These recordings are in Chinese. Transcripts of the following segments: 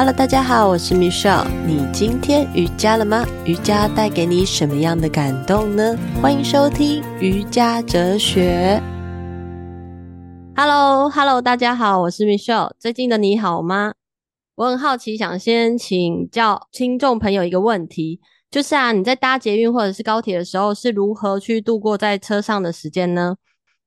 Hello，大家好，我是 Michelle。你今天瑜伽了吗？瑜伽带给你什么样的感动呢？欢迎收听瑜伽哲学。Hello，Hello，大家好，我是 Michelle。最近的你好吗？我很好奇，想先请教听众朋友一个问题，就是啊，你在搭捷运或者是高铁的时候，是如何去度过在车上的时间呢？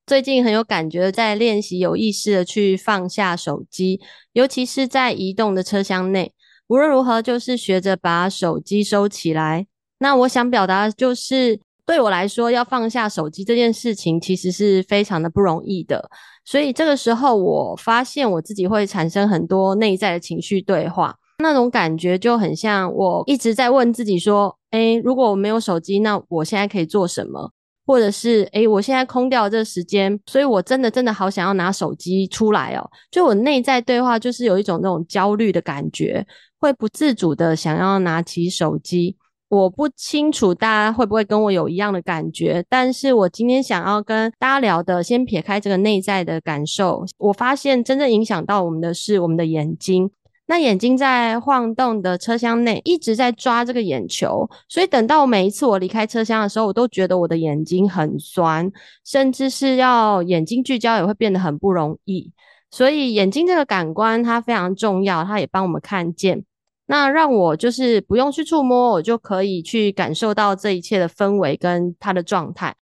最近很有感觉，在练习有意识的去放下手机，尤其是在移动的车厢内。无论如何，就是学着把手机收起来。那我想表达就是，对我来说，要放下手机这件事情，其实是非常的不容易的。所以这个时候，我发现我自己会产生很多内在的情绪对话，那种感觉就很像我一直在问自己说：“诶，如果我没有手机，那我现在可以做什么？”或者是诶，我现在空掉这时间，所以我真的真的好想要拿手机出来哦。就我内在对话，就是有一种那种焦虑的感觉，会不自主的想要拿起手机。我不清楚大家会不会跟我有一样的感觉，但是我今天想要跟大家聊的，先撇开这个内在的感受，我发现真正影响到我们的是我们的眼睛。那眼睛在晃动的车厢内一直在抓这个眼球，所以等到我每一次我离开车厢的时候，我都觉得我的眼睛很酸，甚至是要眼睛聚焦也会变得很不容易。所以眼睛这个感官它非常重要，它也帮我们看见。那让我就是不用去触摸，我就可以去感受到这一切的氛围跟它的状态。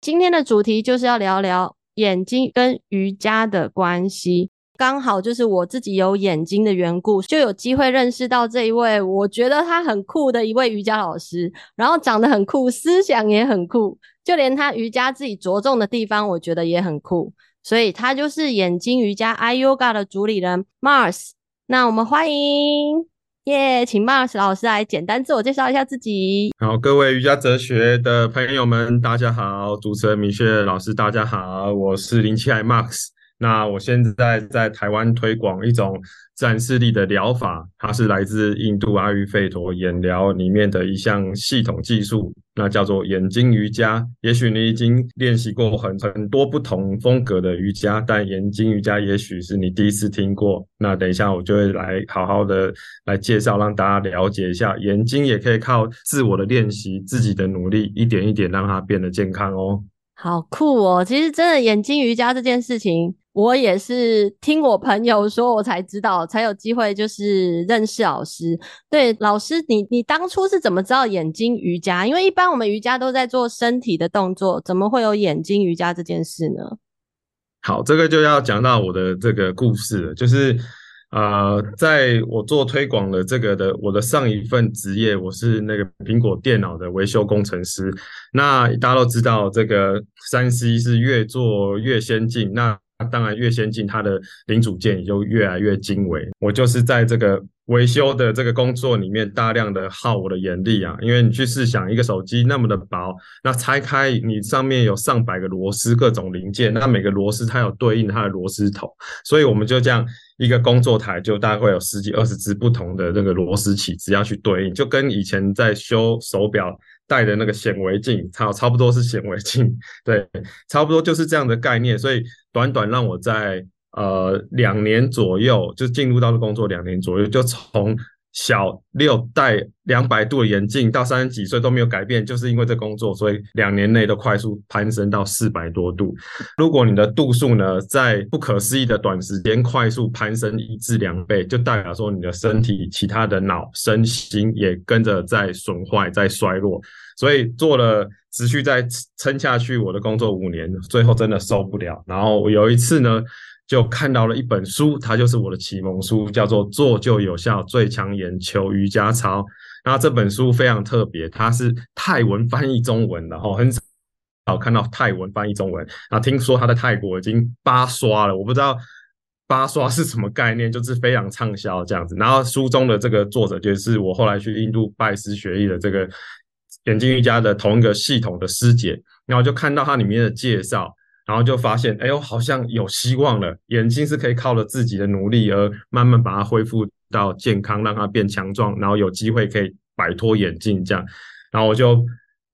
今天的主题就是要聊聊眼睛跟瑜伽的关系。刚好就是我自己有眼睛的缘故，就有机会认识到这一位，我觉得他很酷的一位瑜伽老师，然后长得很酷，思想也很酷，就连他瑜伽自己着重的地方，我觉得也很酷，所以他就是眼睛瑜伽 iYoga 的主理人 Mars。那我们欢迎，耶，请 Mars 老师来简单自我介绍一下自己。好，各位瑜伽哲学的朋友们，大家好，主持人米歇老师，大家好，我是林七海 Mars。那我现在在台湾推广一种自然视力的疗法，它是来自印度阿育吠陀眼疗里面的一项系统技术，那叫做眼睛瑜伽。也许你已经练习过很很多不同风格的瑜伽，但眼睛瑜伽也许是你第一次听过。那等一下我就会来好好的来介绍，让大家了解一下，眼睛也可以靠自我的练习、自己的努力，一点一点让它变得健康哦。好酷哦！其实真的眼睛瑜伽这件事情。我也是听我朋友说，我才知道，才有机会就是认识老师。对，老师，你你当初是怎么知道眼睛瑜伽？因为一般我们瑜伽都在做身体的动作，怎么会有眼睛瑜伽这件事呢？好，这个就要讲到我的这个故事了，就是呃，在我做推广的这个的我的上一份职业，我是那个苹果电脑的维修工程师。那大家都知道，这个 3C 是越做越先进。那当然，越先进，它的零组件也就越来越精微。我就是在这个维修的这个工作里面，大量的耗我的眼力啊。因为你去试想，一个手机那么的薄，那拆开，你上面有上百个螺丝，各种零件，那每个螺丝它有对应它的螺丝头，所以我们就这样一个工作台，就大概会有十几二十只不同的那个螺丝起子要去对应，就跟以前在修手表。戴的那个显微镜，差差不多是显微镜，对，差不多就是这样的概念。所以短短让我在呃两年左右就进入到了工作，两年左右就从。小六戴两百度的眼镜到三十几岁都没有改变，就是因为这工作，所以两年内都快速攀升到四百多度。如果你的度数呢，在不可思议的短时间快速攀升一至两倍，就代表说你的身体其他的脑、身心也跟着在损坏、在衰落。所以做了持续在撑下去，我的工作五年，最后真的受不了。然后有一次呢。就看到了一本书，它就是我的启蒙书，叫做《做就有效最强眼球瑜伽操》。那这本书非常特别，它是泰文翻译中文的哦，很少看到泰文翻译中文。那听说它在泰国已经八刷了，我不知道八刷是什么概念，就是非常畅销这样子。然后书中的这个作者就是我后来去印度拜师学艺的这个眼睛瑜伽的同一个系统的师姐，然后就看到它里面的介绍。然后就发现，哎呦，好像有希望了。眼睛是可以靠着自己的努力而慢慢把它恢复到健康，让它变强壮，然后有机会可以摆脱眼镜这样。然后我就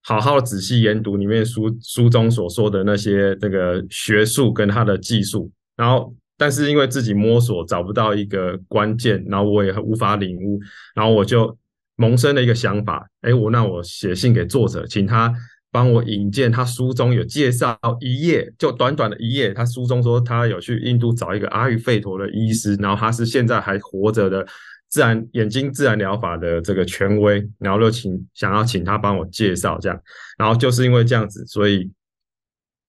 好好仔细研读里面书书中所说的那些这个学术跟它的技术。然后但是因为自己摸索找不到一个关键，然后我也无法领悟，然后我就萌生了一个想法，哎，我那我写信给作者，请他帮我引荐他书中有介绍一页，就短短的一页，他书中说他有去印度找一个阿育吠陀的医师，然后他是现在还活着的自然眼睛自然疗法的这个权威，然后就请想要请他帮我介绍这样，然后就是因为这样子，所以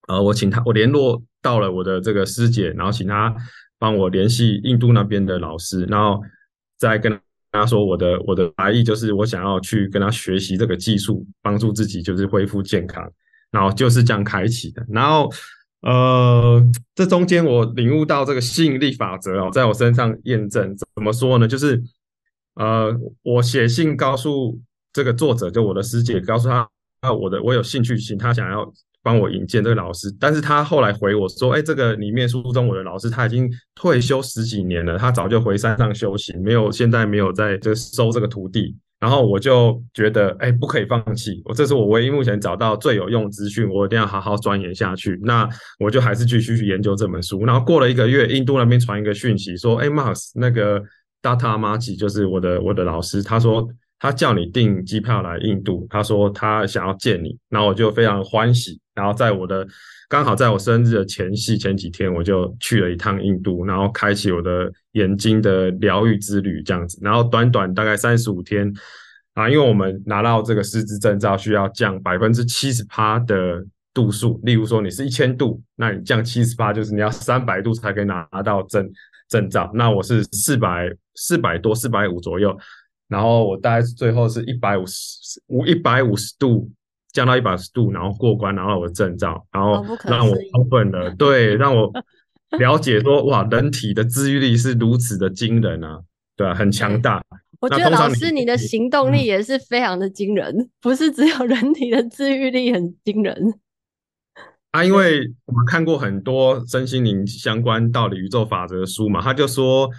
呃，我请他我联络。到了我的这个师姐，然后请他帮我联系印度那边的老师，然后再跟他说我的我的来意就是我想要去跟他学习这个技术，帮助自己就是恢复健康，然后就是这样开启的。然后呃，这中间我领悟到这个吸引力法则哦，在我身上验证。怎么说呢？就是呃，我写信告诉这个作者，就我的师姐，告诉他啊，我的我有兴趣，请他想要。帮我引荐这个老师，但是他后来回我说：“哎，这个里面书中我的老师他已经退休十几年了，他早就回山上修行，没有现在没有在这收这个徒弟。”然后我就觉得：“哎，不可以放弃，我这是我唯一目前找到最有用的资讯，我一定要好好钻研下去。”那我就还是继续去研究这本书。然后过了一个月，印度那边传一个讯息说：“哎，Mars 那个 Data Marji 就是我的我的老师，他说。”他叫你订机票来印度，他说他想要见你，然后我就非常欢喜，然后在我的刚好在我生日的前夕前几天，我就去了一趟印度，然后开启我的眼睛的疗愈之旅这样子，然后短短大概三十五天啊，因为我们拿到这个师资证照需要降百分之七十八的度数，例如说你是一千度，那你降七十八就是你要三百度才可以拿到证证照，那我是四百四百多四百五左右。然后我大概是最后是一百五十五一百五十度降到一百五十度，然后过关然后我的证照，然后让我兴奋了，对，让我了解说哇，人体的治愈力是如此的惊人啊，对啊，很强大。我觉得老师你的行动力也是非常的惊人，嗯、不是只有人体的治愈力很惊人 啊，因为我们看过很多身心灵相关道理、宇宙法则的书嘛，他就说，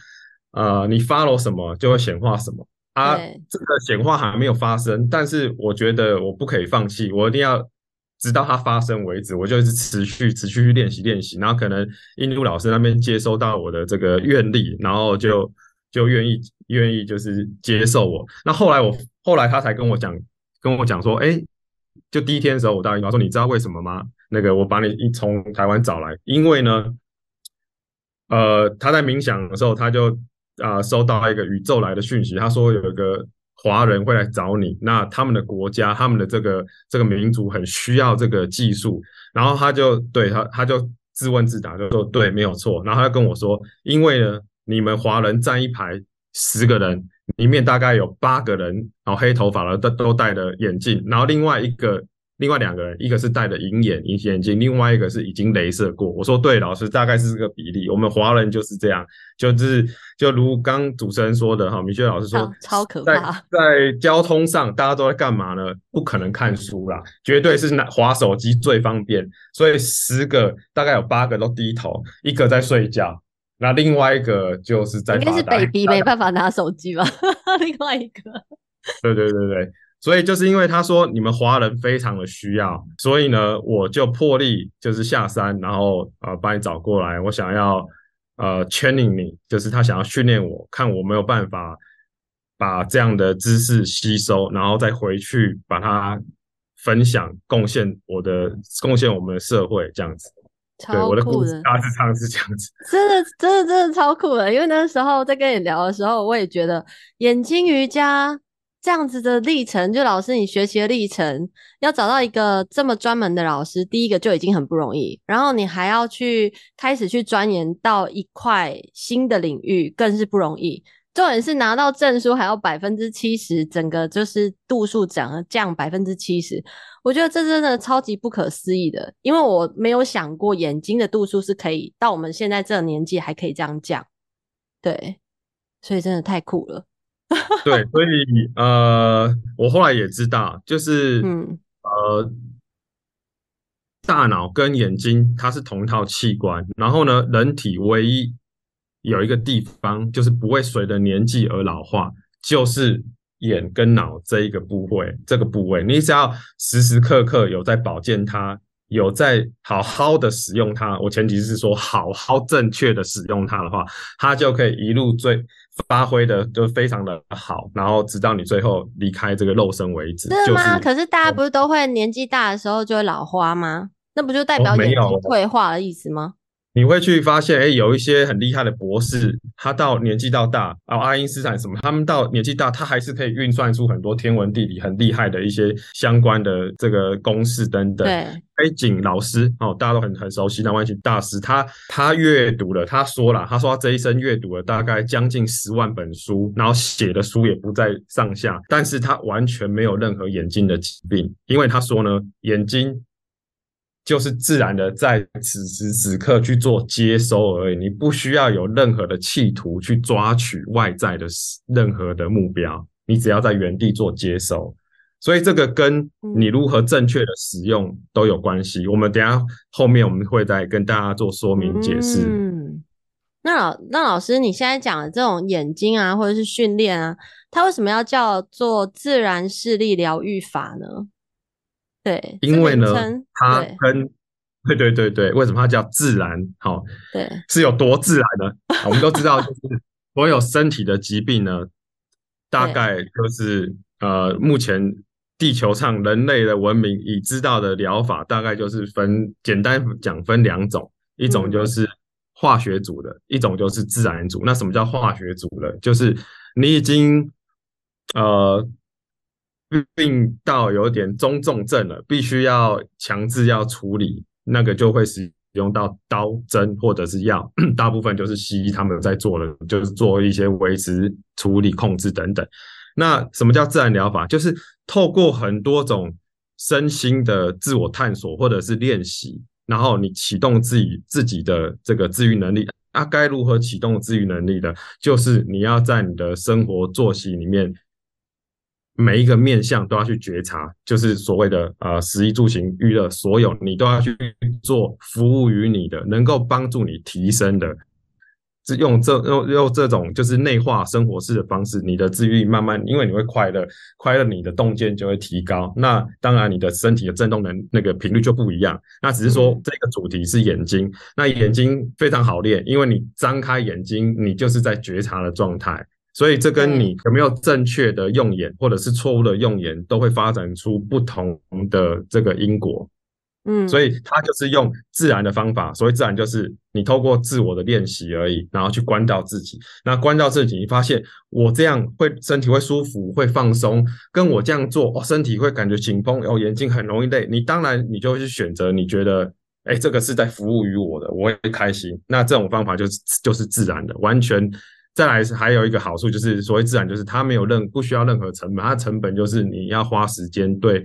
呃，你 follow 什么就会显化什么。啊，这个显化还没有发生，但是我觉得我不可以放弃，我一定要直到它发生为止，我就是持续持续去练习练习，然后可能印度老师那边接收到我的这个愿力，然后就就愿意愿意就是接受我。那后来我后来他才跟我讲跟我讲说，哎，就第一天的时候我答应他说，你知道为什么吗？那个我把你一从台湾找来，因为呢，呃，他在冥想的时候他就。啊、收到一个宇宙来的讯息，他说有一个华人会来找你，那他们的国家、他们的这个这个民族很需要这个技术，然后他就对他他就自问自答，就说对，没有错。然后他就跟我说，因为呢，你们华人站一排十个人，里面大概有八个人，然后黑头发的都都戴着眼镜，然后另外一个。另外两个人，一个是戴着银眼、隐形眼镜，另外一个是已经镭射过。我说对，老师大概是这个比例。我们华人就是这样，就是就如刚主持人说的哈，米雪老师说，超可怕。在在交通上，大家都在干嘛呢？不可能看书啦，绝对是拿滑手机最方便。所以十个大概有八个都低头，一个在睡觉，那另外一个就是在。应该是 baby 没办法拿手机吧？另外一个，对对对对。所以就是因为他说你们华人非常的需要，所以呢，我就破例就是下山，然后呃把你找过来，我想要呃 training 你，就是他想要训练我，看我没有办法把这样的知识吸收，然后再回去把它分享贡献我的贡献我们的社会这样子。对，我的故事大致上是这样子。真的真的真的超酷的，因为那时候在跟你聊的时候，我也觉得眼睛瑜伽。这样子的历程，就老师你学习的历程，要找到一个这么专门的老师，第一个就已经很不容易，然后你还要去开始去钻研到一块新的领域，更是不容易。重点是拿到证书还要百分之七十，整个就是度数涨降百分之七十，我觉得这真的超级不可思议的，因为我没有想过眼睛的度数是可以到我们现在这个年纪还可以这样降，对，所以真的太酷了。对，所以呃，我后来也知道，就是嗯。呃，大脑跟眼睛它是同一套器官，然后呢，人体唯一有一个地方就是不会随着年纪而老化，就是眼跟脑这一个部位，这个部位，你只要时时刻刻有在保健它，有在好好的使用它，我前提是说好好正确的使用它的话，它就可以一路最发挥的就非常的好，然后直到你最后离开这个肉身为止。是吗？就是、可是大家不是都会年纪大的时候就会老花吗？那不就代表眼睛退化的意思吗？你会去发现，哎，有一些很厉害的博士，他到年纪到大，啊，爱因斯坦什么，他们到年纪大，他还是可以运算出很多天文地理很厉害的一些相关的这个公式等等。对，黑井老师哦，大家都很很熟悉的万景大师，他他阅读了，他说了，他说他这一生阅读了大概将近十万本书，然后写的书也不在上下，但是他完全没有任何眼睛的疾病，因为他说呢，眼睛。就是自然的在此时此刻去做接收而已，你不需要有任何的企图去抓取外在的任何的目标，你只要在原地做接收。所以这个跟你如何正确的使用都有关系。我们等下后面我们会再跟大家做说明解释。嗯，那老那老师，你现在讲的这种眼睛啊，或者是训练啊，它为什么要叫做自然视力疗愈法呢？对，因为呢，它跟对对对对，为什么它叫自然？好、哦，对，是有多自然呢？我们都知道，就是所有身体的疾病呢，大概就是呃，目前地球上人类的文明已知道的疗法，大概就是分简单讲分两种，一种就是化学组的，嗯、一种就是自然组。那什么叫化学组的？就是你已经呃。病到有点中重症了，必须要强制要处理，那个就会使用到刀针或者是药，大部分就是西医他们在做的，就是做一些维持、处理、控制等等。那什么叫自然疗法？就是透过很多种身心的自我探索或者是练习，然后你启动自己自己的这个自愈能力。啊，该如何启动自愈能力的？就是你要在你的生活作息里面。每一个面向都要去觉察，就是所谓的呃食衣住行娱乐，所有你都要去做服务于你的，能够帮助你提升的，是用这用用这种就是内化生活式的方式，你的治愈慢慢，因为你会快乐，快乐你的洞见就会提高，那当然你的身体的震动能那个频率就不一样。那只是说这个主题是眼睛，那眼睛非常好练，因为你张开眼睛，你就是在觉察的状态。所以这跟你有没有正确的用眼，或者是错误的用眼，都会发展出不同的这个因果。嗯，所以他就是用自然的方法，所谓自然就是你透过自我的练习而已，然后去关照自己。那关照自己，你发现我这样会身体会舒服，会放松，跟我这样做哦，身体会感觉紧绷，哦，眼睛很容易累。你当然你就会去选择你觉得，哎，这个是在服务于我的，我会开心。那这种方法就是就是自然的，完全。再来是还有一个好处，就是所谓自然，就是它没有任不需要任何成本，它成本就是你要花时间对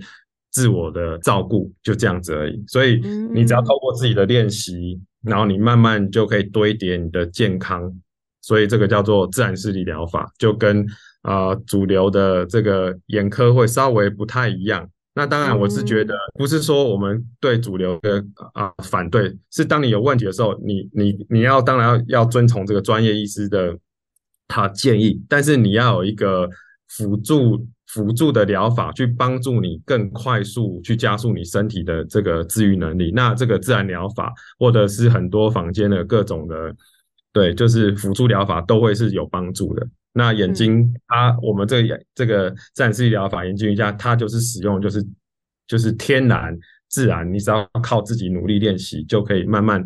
自我的照顾，就这样子而已。所以你只要透过自己的练习，然后你慢慢就可以堆叠你的健康。所以这个叫做自然视力疗法，就跟呃主流的这个眼科会稍微不太一样。那当然，我是觉得不是说我们对主流的啊反对，是当你有问题的时候，你你你要当然要要遵从这个专业医师的。他建议，但是你要有一个辅助辅助的疗法，去帮助你更快速去加速你身体的这个治愈能力。那这个自然疗法，或者是很多房间的各种的，对，就是辅助疗法都会是有帮助的。那眼睛，它我们这个这个自然视力疗法，眼睛瑜伽，它就是使用就是就是天然自然，你只要靠自己努力练习，就可以慢慢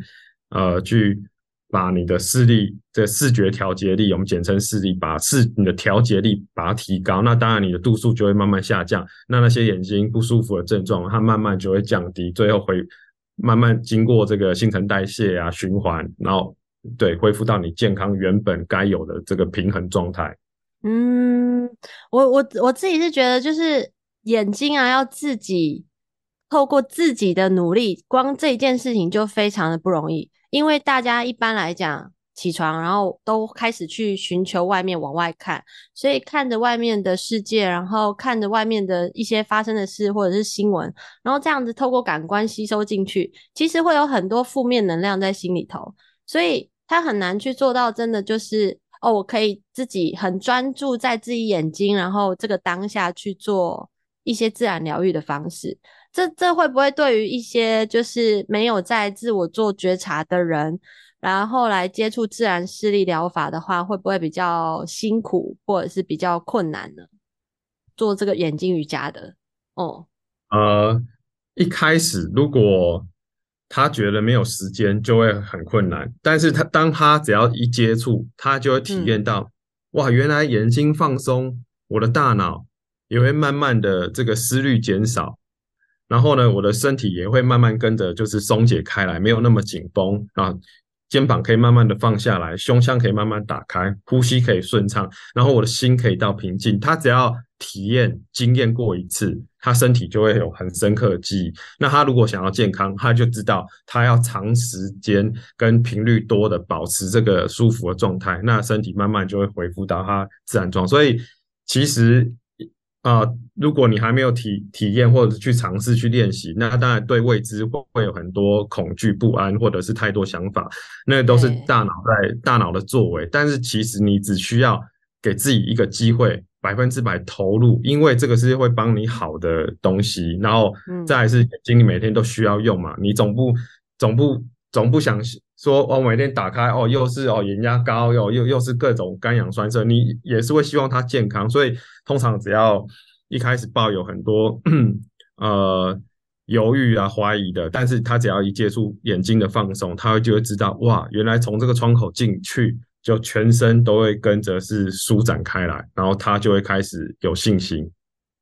呃去。把你的视力，这视觉调节力，我们简称视力，把视你的调节力把它提高，那当然你的度数就会慢慢下降，那那些眼睛不舒服的症状，它慢慢就会降低，最后会慢慢经过这个新陈代谢啊循环，然后对恢复到你健康原本该有的这个平衡状态。嗯，我我我自己是觉得，就是眼睛啊，要自己透过自己的努力，光这件事情就非常的不容易。因为大家一般来讲起床，然后都开始去寻求外面往外看，所以看着外面的世界，然后看着外面的一些发生的事或者是新闻，然后这样子透过感官吸收进去，其实会有很多负面能量在心里头，所以他很难去做到真的就是哦，我可以自己很专注在自己眼睛，然后这个当下去做一些自然疗愈的方式。这这会不会对于一些就是没有在自我做觉察的人，然后来接触自然视力疗法的话，会不会比较辛苦或者是比较困难呢？做这个眼睛瑜伽的，哦，呃，一开始如果他觉得没有时间，就会很困难。但是他当他只要一接触，他就会体验到，嗯、哇，原来眼睛放松，我的大脑也会慢慢的这个思虑减少，然后呢，我的身体也会慢慢跟着就是松解开来，没有那么紧绷啊。肩膀可以慢慢的放下来，胸腔可以慢慢打开，呼吸可以顺畅，然后我的心可以到平静。他只要体验、经验过一次，他身体就会有很深刻的记忆。那他如果想要健康，他就知道他要长时间跟频率多的保持这个舒服的状态，那身体慢慢就会恢复到他自然状。所以其实。啊、呃，如果你还没有体体验或者去尝试去练习，那当然对未知会会有很多恐惧不安，或者是太多想法，那都是大脑在大脑的作为。但是其实你只需要给自己一个机会，百分之百投入，因为这个是会帮你好的东西。然后再来是眼睛，你每天都需要用嘛，你总不总不总不想说哦，每天打开哦，又是哦眼压高，又又又是各种肝氧酸摄，你也是会希望它健康，所以。通常只要一开始抱有很多 呃犹豫啊、怀疑的，但是他只要一接触眼睛的放松，他会就会知道哇，原来从这个窗口进去，就全身都会跟着是舒展开来，然后他就会开始有信心。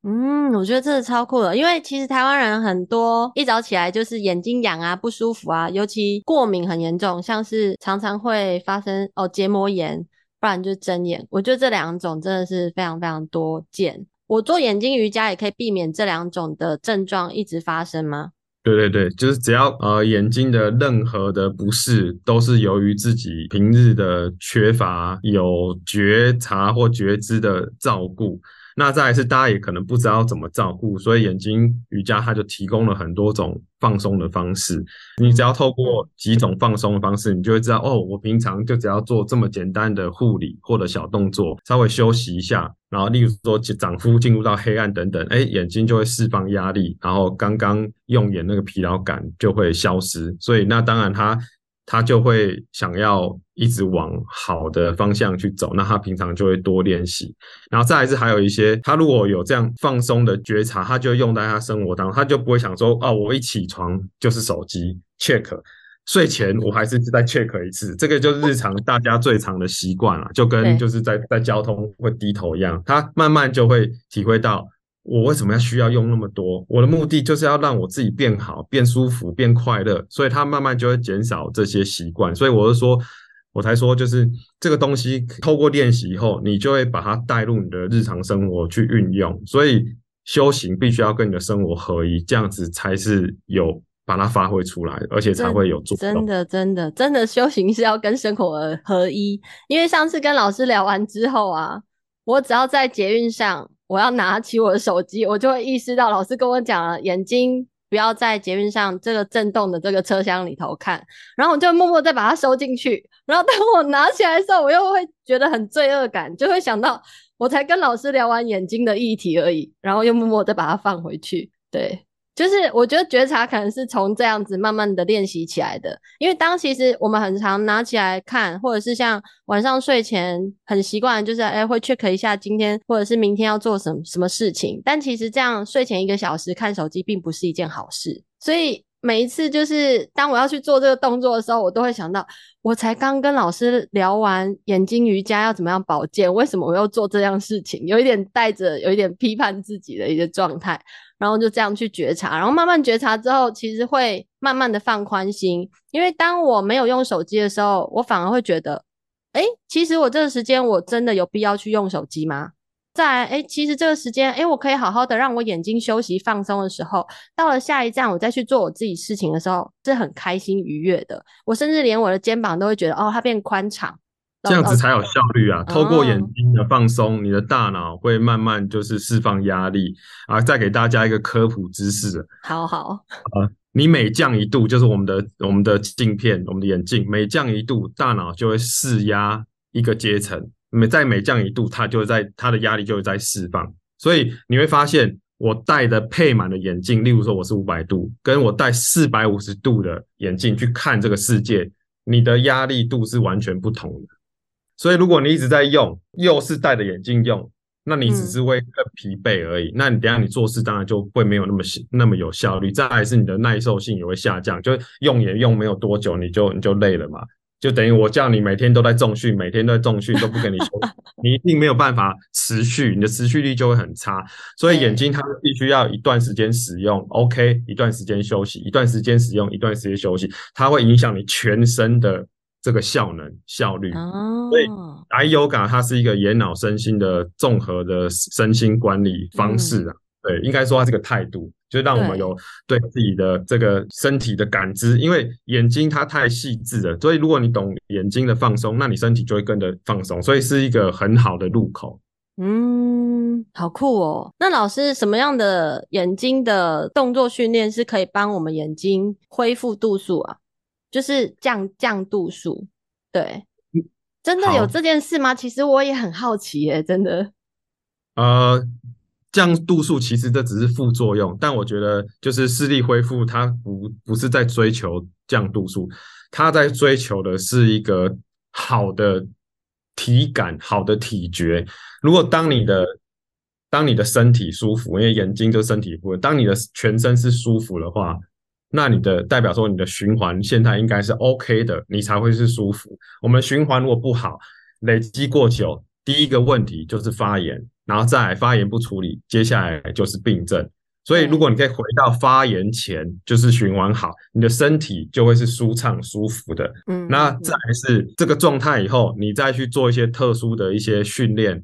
嗯，我觉得这是超酷的，因为其实台湾人很多一早起来就是眼睛痒啊、不舒服啊，尤其过敏很严重，像是常常会发生哦结膜炎。不然就是睁眼，我觉得这两种真的是非常非常多见。我做眼睛瑜伽也可以避免这两种的症状一直发生吗？对对对，就是只要呃眼睛的任何的不适，都是由于自己平日的缺乏有觉察或觉知的照顾。那再来是大家也可能不知道怎么照顾，所以眼睛瑜伽它就提供了很多种放松的方式。你只要透过几种放松的方式，你就会知道哦，我平常就只要做这么简单的护理或者小动作，稍微休息一下，然后例如说长肤进入到黑暗等等，哎，眼睛就会释放压力，然后刚刚用眼那个疲劳感就会消失。所以那当然它。他就会想要一直往好的方向去走，那他平常就会多练习，然后再来是还有一些，他如果有这样放松的觉察，他就用在他生活当中，他就不会想说，哦，我一起床就是手机 check，睡前我还是再 check 一次，这个就是日常大家最常的习惯了，就跟就是在在交通会低头一样，他慢慢就会体会到。我为什么要需要用那么多？我的目的就是要让我自己变好、变舒服、变快乐，所以它慢慢就会减少这些习惯。所以我是说，我才说，就是这个东西透过练习以后，你就会把它带入你的日常生活去运用。所以修行必须要跟你的生活合一，这样子才是有把它发挥出来，而且才会有做。真的，真的，真的修行是要跟生活合一。因为上次跟老师聊完之后啊，我只要在捷运上。我要拿起我的手机，我就会意识到老师跟我讲了，眼睛不要在捷运上这个震动的这个车厢里头看，然后我就默默再把它收进去。然后当我拿起来的时候，我又会觉得很罪恶感，就会想到我才跟老师聊完眼睛的议题而已，然后又默默再把它放回去。对。就是我觉得觉察可能是从这样子慢慢的练习起来的，因为当其实我们很常拿起来看，或者是像晚上睡前很习惯，就是哎会 check 一下今天或者是明天要做什么什么事情，但其实这样睡前一个小时看手机并不是一件好事，所以每一次就是当我要去做这个动作的时候，我都会想到，我才刚跟老师聊完眼睛瑜伽要怎么样保健，为什么我要做这样事情，有一点带着有一点批判自己的一个状态。然后就这样去觉察，然后慢慢觉察之后，其实会慢慢的放宽心。因为当我没有用手机的时候，我反而会觉得，诶，其实我这个时间我真的有必要去用手机吗？再来，诶，其实这个时间，诶，我可以好好的让我眼睛休息放松的时候，到了下一站我再去做我自己事情的时候，是很开心愉悦的。我甚至连我的肩膀都会觉得，哦，它变宽敞。这样子才有效率啊！透过眼睛的放松，你的大脑会慢慢就是释放压力啊。再给大家一个科普知识，好好啊，你每降一度，就是我们的我们的镜片，我们的眼镜每降一度，大脑就会释压一个阶层。每再每降一度，它就在它的压力就会在释放。所以你会发现，我戴的配满的眼镜，例如说我是五百度，跟我戴四百五十度的眼镜去看这个世界，你的压力度是完全不同的。所以如果你一直在用，又是戴着眼镜用，那你只是会更疲惫而已。嗯、那你等下你做事当然就会没有那么那么有效率，再来是你的耐受性也会下降，就用也用没有多久，你就你就累了嘛。就等于我叫你每天都在重训，每天都在重训，都不跟你休息，你一定没有办法持续，你的持续力就会很差。所以眼睛它必须要一段时间使用，OK，一段时间休息，一段时间使用，一段时间休息，它会影响你全身的这个效能效率。所以 Yoga 它是一个眼脑身心的综合的身心管理方式啊。对，应该说它是个态度。就让我们有对自己的这个身体的感知，因为眼睛它太细致了，所以如果你懂眼睛的放松，那你身体就会跟着放松，所以是一个很好的入口。嗯，好酷哦。那老师，什么样的眼睛的动作训练是可以帮我们眼睛恢复度数啊？就是降降度数。对，真的有这件事吗？其实我也很好奇耶，真的。呃。降度数其实这只是副作用，但我觉得就是视力恢复，它不不是在追求降度数，它在追求的是一个好的体感、好的体觉。如果当你的当你的身体舒服，因为眼睛就身体部位，当你的全身是舒服的话，那你的代表说你的循环现在应该是 OK 的，你才会是舒服。我们循环如果不好，累积过久，第一个问题就是发炎。然后再来发炎不处理，接下来就是病症。所以如果你可以回到发炎前，就是循环好，你的身体就会是舒畅舒服的。嗯，那再来是这个状态以后，你再去做一些特殊的一些训练。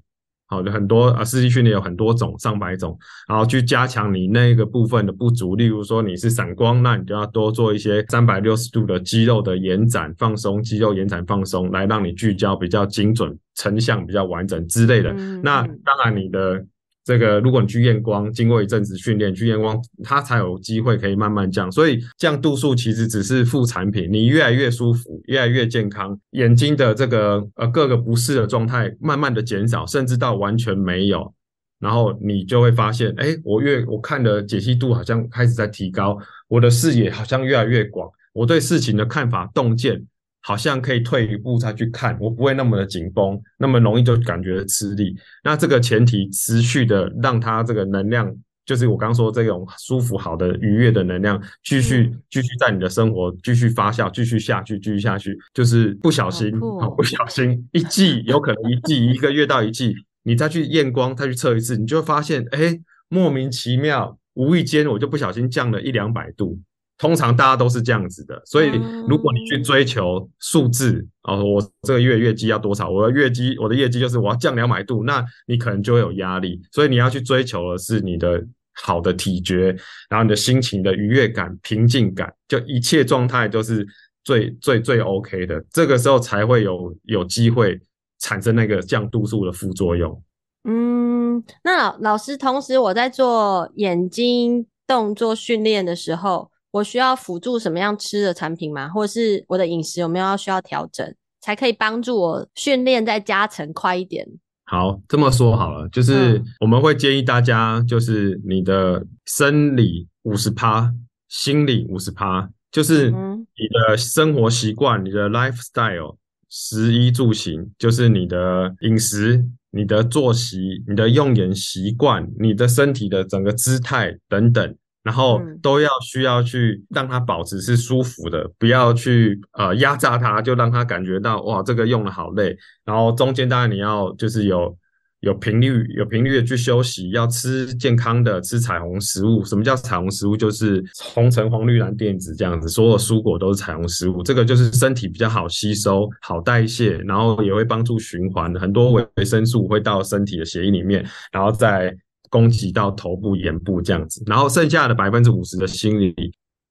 好的，很多啊，视力训练有很多种，上百种，然后去加强你那个部分的不足。例如说你是散光，那你就要多做一些三百六十度的肌肉的延展放松，肌肉延展放松，来让你聚焦比较精准，成像比较完整之类的。嗯、那当然你的。这个，如果你去验光，经过一阵子训练去验光，它才有机会可以慢慢降。所以降度数其实只是副产品，你越来越舒服，越来越健康，眼睛的这个呃各个不适的状态慢慢的减少，甚至到完全没有，然后你就会发现，哎，我越我看的解析度好像开始在提高，我的视野好像越来越广，我对事情的看法洞见。好像可以退一步再去看，我不会那么的紧绷，那么容易就感觉吃力。那这个前提持续的让它这个能量，就是我刚说这种舒服、好的、愉悦的能量，继续继续在你的生活继续发酵，继续下去，继续下去，就是不小心，哦，不小心一季有可能一季一个月到一季，你再去验光，再去测一次，你就会发现，哎，莫名其妙，无意间我就不小心降了一两百度。通常大家都是这样子的，所以如果你去追求数字，哦，我这个月月绩要多少？我的月绩，我的业绩就是我要降两百度，那你可能就会有压力。所以你要去追求的是你的好的体觉，然后你的心情的愉悦感、平静感，就一切状态都是最最最 OK 的。这个时候才会有有机会产生那个降度数的副作用。嗯，那老老师，同时我在做眼睛动作训练的时候。我需要辅助什么样吃的产品吗？或者是我的饮食有没有要需要调整，才可以帮助我训练再加成快一点？好，这么说好了，就是我们会建议大家，就是你的生理五十趴，心理五十趴，就是你的生活习惯、你的 lifestyle、食衣住行，就是你的饮食、你的作息、你的用眼习惯、你的身体的整个姿态等等。然后都要需要去让它保持是舒服的，不要去呃压榨它，就让它感觉到哇这个用了好累。然后中间当然你要就是有有频率有频率的去休息，要吃健康的，吃彩虹食物。什么叫彩虹食物？就是红橙黄绿蓝靛紫这样子，所有蔬果都是彩虹食物。这个就是身体比较好吸收、好代谢，然后也会帮助循环，很多维生素会到身体的血液里面，然后再。攻击到头部、眼部这样子，然后剩下的百分之五十的心理，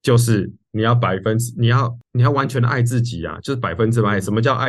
就是你要百分之，你要你要完全的爱自己啊，就是百分之百。什么叫爱？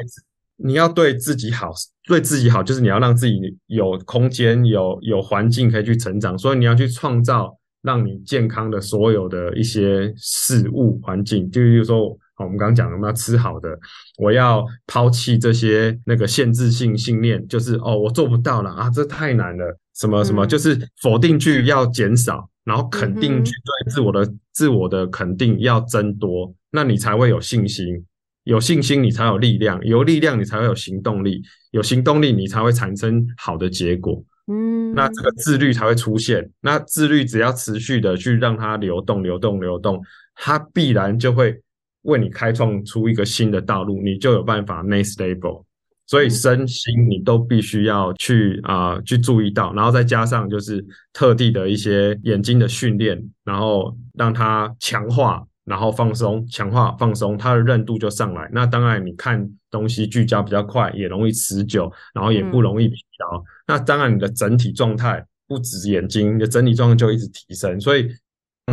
你要对自己好，对自己好，就是你要让自己有空间、有有环境可以去成长。所以你要去创造让你健康的所有的一些事物环境，就比如说。我们刚刚讲了，我们要吃好的，我要抛弃这些那个限制性信念，就是哦，我做不到了啊，这太难了，什么什么，就是否定句要减少，然后肯定句对自我的自我的肯定要增多，那你才会有信心。有信心，你才有力量；有力量，你才会有行动力；有行动力，你才会产生好的结果。嗯，那这个自律才会出现。那自律只要持续的去让它流动、流动、流动，它必然就会为你开创出一个新的道路，你就有办法 level。所以身心你都必须要去啊、呃、去注意到，然后再加上就是特地的一些眼睛的训练，然后让它强化。然后放松、强化、放松，它的韧度就上来。那当然，你看东西聚焦比较快，也容易持久，然后也不容易疲劳。嗯、那当然，你的整体状态不止眼睛，你的整体状态就一直提升。所以，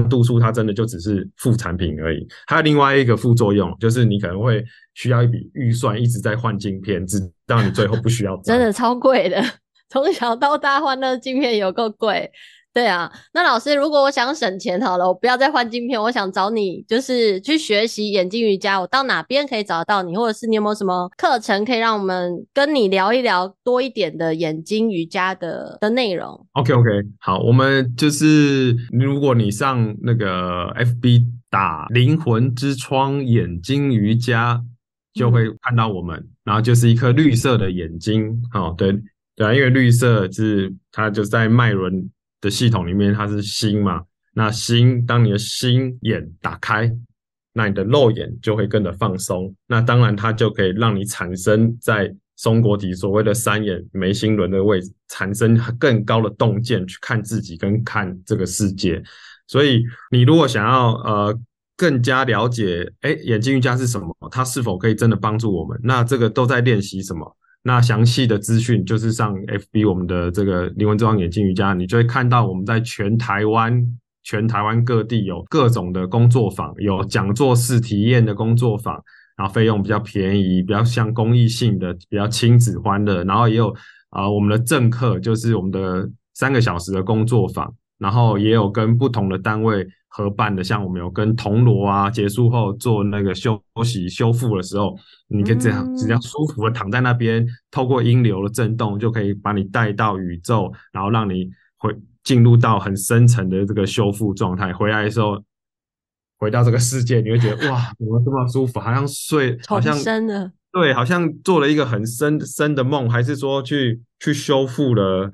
度数它真的就只是副产品而已。还有另外一个副作用，就是你可能会需要一笔预算，一直在换镜片，直到你最后不需要。真的超贵的，从小到大换那个镜片有够贵。对啊，那老师，如果我想省钱好了，我不要再换镜片，我想找你，就是去学习眼睛瑜伽，我到哪边可以找得到你，或者是你有没有什么课程可以让我们跟你聊一聊多一点的眼睛瑜伽的的内容？OK OK，好，我们就是如果你上那个 FB 打“灵魂之窗眼睛瑜伽”，就会看到我们，嗯、然后就是一颗绿色的眼睛，哦，对对啊，因为绿色是它就在脉轮。的系统里面，它是心嘛？那心，当你的心眼打开，那你的肉眼就会跟着放松。那当然，它就可以让你产生在松果体所谓的三眼眉心轮的位置，产生更高的洞见去看自己跟看这个世界。所以，你如果想要呃更加了解，哎，眼睛瑜伽是什么？它是否可以真的帮助我们？那这个都在练习什么？那详细的资讯就是上 FB 我们的这个灵魂之窗眼镜瑜伽，你就会看到我们在全台湾、全台湾各地有各种的工作坊，有讲座式体验的工作坊，然后费用比较便宜，比较像公益性的，比较亲子欢乐，然后也有啊、我们的正课，就是我们的三个小时的工作坊，然后也有跟不同的单位。合办的，像我们有跟铜锣啊，结束后做那个休息修复的时候，你可以这样只要舒服的躺在那边，透过音流的震动，就可以把你带到宇宙，然后让你回进入到很深层的这个修复状态。回来的时候，回到这个世界，你会觉得哇，怎么这么舒服？好像睡，好像深的，对，好像做了一个很深深的梦，还是说去去修复了。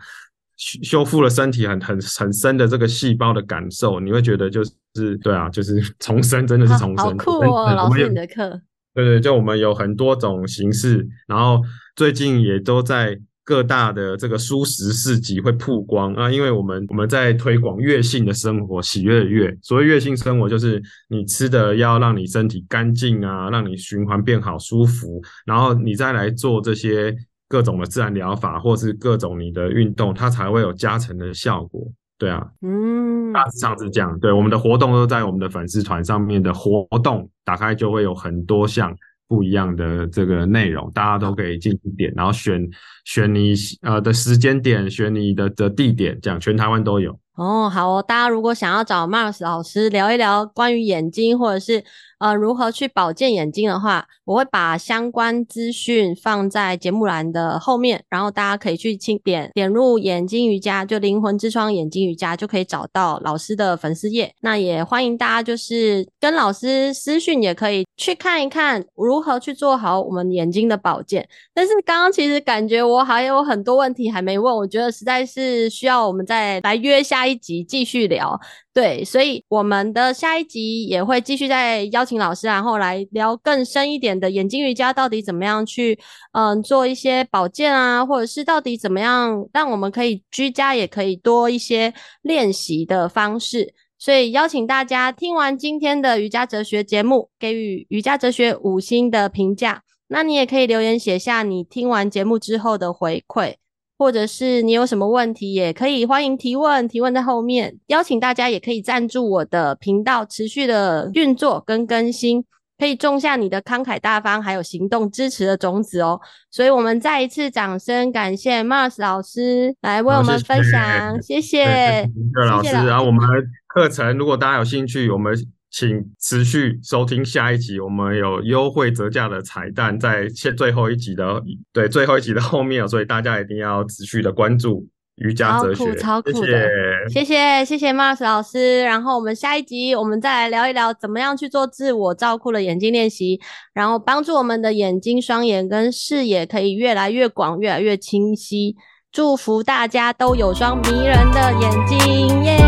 修复了身体很很很深的这个细胞的感受，你会觉得就是对啊，就是 重生，真的是重生。好酷哦，老师你的课。对对，就我们有很多种形式，然后最近也都在各大的这个蔬食市集会曝光啊，因为我们我们在推广悦性的生活，喜悦的悦。所谓悦性生活，就是你吃的要让你身体干净啊，让你循环变好、舒服，然后你再来做这些。各种的自然疗法，或是各种你的运动，它才会有加成的效果。对啊，嗯，大致上是这样。对，我们的活动都在我们的粉丝团上面的活动，打开就会有很多项不一样的这个内容，大家都可以进去点，然后选选你呃的时间点，选你的的地点，这样全台湾都有。哦，好哦，大家如果想要找 Mars 老师聊一聊关于眼睛，或者是呃如何去保健眼睛的话，我会把相关资讯放在节目栏的后面，然后大家可以去轻点点入眼睛瑜伽，就灵魂之窗眼睛瑜伽就可以找到老师的粉丝页。那也欢迎大家就是跟老师私讯，也可以去看一看如何去做好我们眼睛的保健。但是刚刚其实感觉我还有很多问题还没问，我觉得实在是需要我们再来约下。一集继续聊，对，所以我们的下一集也会继续再邀请老师，然后来聊更深一点的眼睛瑜伽到底怎么样去，嗯，做一些保健啊，或者是到底怎么样让我们可以居家也可以多一些练习的方式。所以邀请大家听完今天的瑜伽哲学节目，给予瑜伽哲学五星的评价。那你也可以留言写下你听完节目之后的回馈。或者是你有什么问题，也可以欢迎提问，提问在后面。邀请大家也可以赞助我的频道，持续的运作跟更新，可以种下你的慷慨大方还有行动支持的种子哦。所以，我们再一次掌声感谢 Mars 老师来为我们分享，谢谢，谢谢，老师。然后，我们课程如果大家有兴趣，我们。请持续收听下一集，我们有优惠折价的彩蛋在现最后一集的对最后一集的后面，所以大家一定要持续的关注瑜伽哲学。超酷，超酷的，谢谢谢谢 Mars 老师。然后我们下一集我们再来聊一聊怎么样去做自我照顾的眼睛练习，然后帮助我们的眼睛、双眼跟视野可以越来越广、越来越清晰。祝福大家都有双迷人的眼睛耶！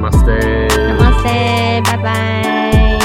Namaste. Namaste. Bye bye.